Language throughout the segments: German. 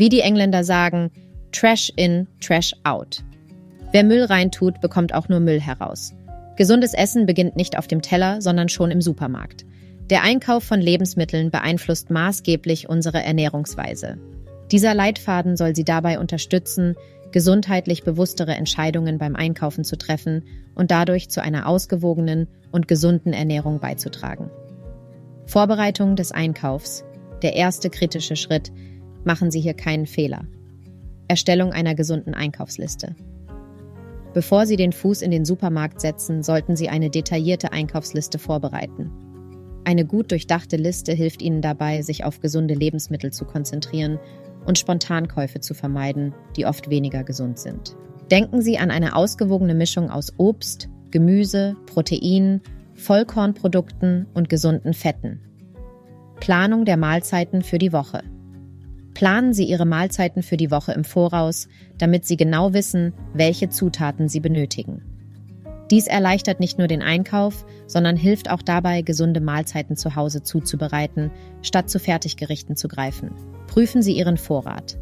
Wie die Engländer sagen, Trash in, Trash out. Wer Müll reintut, bekommt auch nur Müll heraus. Gesundes Essen beginnt nicht auf dem Teller, sondern schon im Supermarkt. Der Einkauf von Lebensmitteln beeinflusst maßgeblich unsere Ernährungsweise. Dieser Leitfaden soll Sie dabei unterstützen, gesundheitlich bewusstere Entscheidungen beim Einkaufen zu treffen und dadurch zu einer ausgewogenen und gesunden Ernährung beizutragen. Vorbereitung des Einkaufs, der erste kritische Schritt, machen Sie hier keinen Fehler. Erstellung einer gesunden Einkaufsliste. Bevor Sie den Fuß in den Supermarkt setzen, sollten Sie eine detaillierte Einkaufsliste vorbereiten. Eine gut durchdachte Liste hilft Ihnen dabei, sich auf gesunde Lebensmittel zu konzentrieren und Spontankäufe zu vermeiden, die oft weniger gesund sind. Denken Sie an eine ausgewogene Mischung aus Obst, Gemüse, Proteinen, Vollkornprodukten und gesunden Fetten. Planung der Mahlzeiten für die Woche. Planen Sie Ihre Mahlzeiten für die Woche im Voraus, damit Sie genau wissen, welche Zutaten Sie benötigen. Dies erleichtert nicht nur den Einkauf, sondern hilft auch dabei, gesunde Mahlzeiten zu Hause zuzubereiten, statt zu Fertiggerichten zu greifen. Prüfen Sie Ihren Vorrat.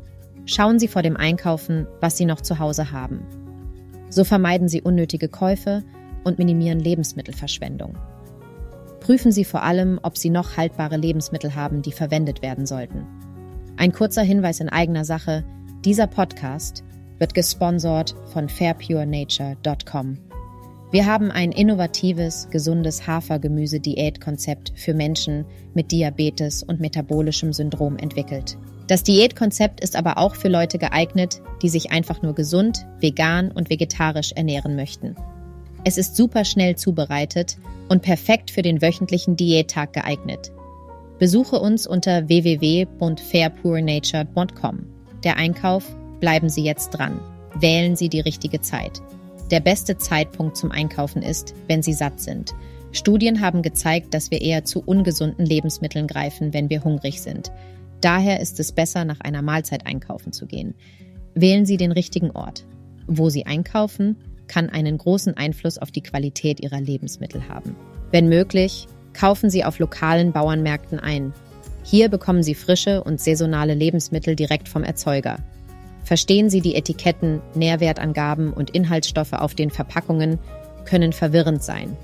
Schauen Sie vor dem Einkaufen, was Sie noch zu Hause haben. So vermeiden Sie unnötige Käufe und minimieren Lebensmittelverschwendung. Prüfen Sie vor allem, ob Sie noch haltbare Lebensmittel haben, die verwendet werden sollten. Ein kurzer Hinweis in eigener Sache, dieser Podcast wird gesponsert von fairpurenature.com. Wir haben ein innovatives, gesundes Hafergemüse-Diätkonzept für Menschen mit Diabetes und metabolischem Syndrom entwickelt. Das Diätkonzept ist aber auch für Leute geeignet, die sich einfach nur gesund, vegan und vegetarisch ernähren möchten. Es ist super schnell zubereitet und perfekt für den wöchentlichen Diättag geeignet. Besuche uns unter www.fairpurenature.com. Der Einkauf, bleiben Sie jetzt dran. Wählen Sie die richtige Zeit. Der beste Zeitpunkt zum Einkaufen ist, wenn sie satt sind. Studien haben gezeigt, dass wir eher zu ungesunden Lebensmitteln greifen, wenn wir hungrig sind. Daher ist es besser, nach einer Mahlzeit einkaufen zu gehen. Wählen Sie den richtigen Ort. Wo Sie einkaufen, kann einen großen Einfluss auf die Qualität Ihrer Lebensmittel haben. Wenn möglich, kaufen Sie auf lokalen Bauernmärkten ein. Hier bekommen Sie frische und saisonale Lebensmittel direkt vom Erzeuger. Verstehen Sie die Etiketten, Nährwertangaben und Inhaltsstoffe auf den Verpackungen können verwirrend sein.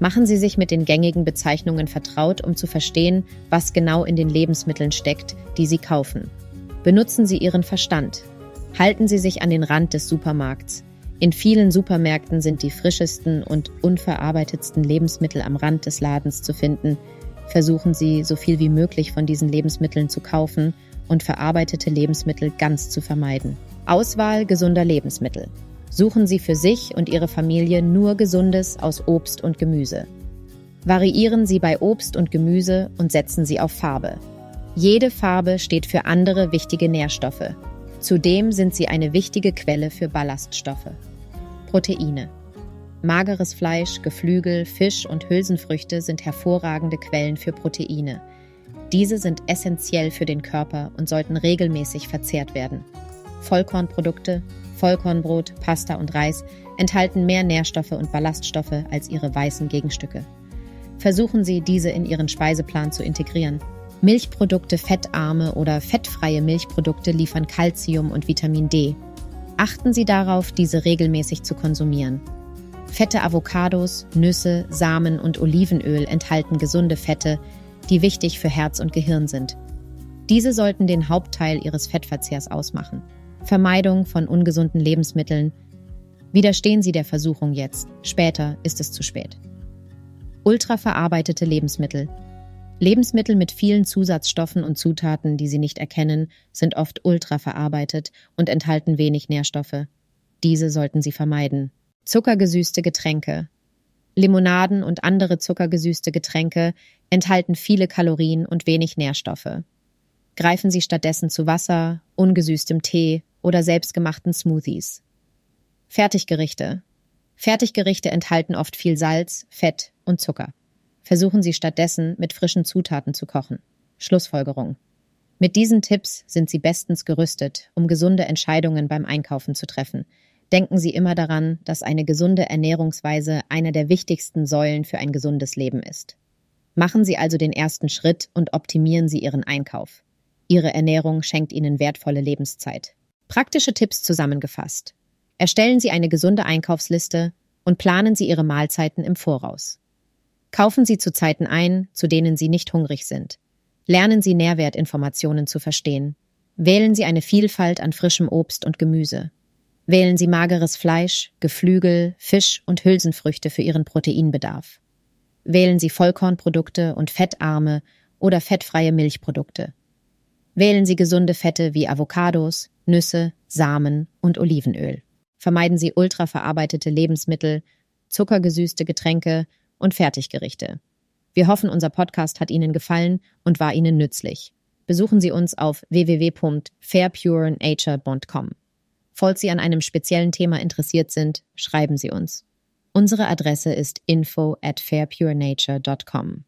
Machen Sie sich mit den gängigen Bezeichnungen vertraut, um zu verstehen, was genau in den Lebensmitteln steckt, die Sie kaufen. Benutzen Sie Ihren Verstand. Halten Sie sich an den Rand des Supermarkts. In vielen Supermärkten sind die frischesten und unverarbeitetsten Lebensmittel am Rand des Ladens zu finden. Versuchen Sie, so viel wie möglich von diesen Lebensmitteln zu kaufen und verarbeitete Lebensmittel ganz zu vermeiden. Auswahl gesunder Lebensmittel. Suchen Sie für sich und Ihre Familie nur Gesundes aus Obst und Gemüse. Variieren Sie bei Obst und Gemüse und setzen Sie auf Farbe. Jede Farbe steht für andere wichtige Nährstoffe. Zudem sind sie eine wichtige Quelle für Ballaststoffe. Proteine. Mageres Fleisch, Geflügel, Fisch und Hülsenfrüchte sind hervorragende Quellen für Proteine. Diese sind essentiell für den Körper und sollten regelmäßig verzehrt werden. Vollkornprodukte, Vollkornbrot, Pasta und Reis enthalten mehr Nährstoffe und Ballaststoffe als ihre weißen Gegenstücke. Versuchen Sie, diese in Ihren Speiseplan zu integrieren. Milchprodukte, fettarme oder fettfreie Milchprodukte liefern Kalzium und Vitamin D. Achten Sie darauf, diese regelmäßig zu konsumieren. Fette Avocados, Nüsse, Samen und Olivenöl enthalten gesunde Fette, die wichtig für Herz und Gehirn sind. Diese sollten den Hauptteil ihres Fettverzehrs ausmachen. Vermeidung von ungesunden Lebensmitteln. Widerstehen Sie der Versuchung jetzt. Später ist es zu spät. Ultraverarbeitete Lebensmittel. Lebensmittel mit vielen Zusatzstoffen und Zutaten, die Sie nicht erkennen, sind oft ultraverarbeitet und enthalten wenig Nährstoffe. Diese sollten Sie vermeiden. Zuckergesüßte Getränke. Limonaden und andere zuckergesüßte Getränke enthalten viele Kalorien und wenig Nährstoffe. Greifen Sie stattdessen zu Wasser, ungesüßtem Tee oder selbstgemachten Smoothies. Fertiggerichte. Fertiggerichte enthalten oft viel Salz, Fett und Zucker. Versuchen Sie stattdessen mit frischen Zutaten zu kochen. Schlussfolgerung. Mit diesen Tipps sind Sie bestens gerüstet, um gesunde Entscheidungen beim Einkaufen zu treffen – denken Sie immer daran, dass eine gesunde Ernährungsweise eine der wichtigsten Säulen für ein gesundes Leben ist. Machen Sie also den ersten Schritt und optimieren Sie Ihren Einkauf. Ihre Ernährung schenkt Ihnen wertvolle Lebenszeit. Praktische Tipps zusammengefasst. Erstellen Sie eine gesunde Einkaufsliste und planen Sie Ihre Mahlzeiten im Voraus. Kaufen Sie zu Zeiten ein, zu denen Sie nicht hungrig sind. Lernen Sie Nährwertinformationen zu verstehen. Wählen Sie eine Vielfalt an frischem Obst und Gemüse. Wählen Sie mageres Fleisch, Geflügel, Fisch und Hülsenfrüchte für Ihren Proteinbedarf. Wählen Sie Vollkornprodukte und fettarme oder fettfreie Milchprodukte. Wählen Sie gesunde Fette wie Avocados, Nüsse, Samen und Olivenöl. Vermeiden Sie ultraverarbeitete Lebensmittel, zuckergesüßte Getränke und Fertiggerichte. Wir hoffen, unser Podcast hat Ihnen gefallen und war Ihnen nützlich. Besuchen Sie uns auf www.fairpurenature.com. Falls Sie an einem speziellen Thema interessiert sind, schreiben Sie uns. Unsere Adresse ist info at fairpurenature.com.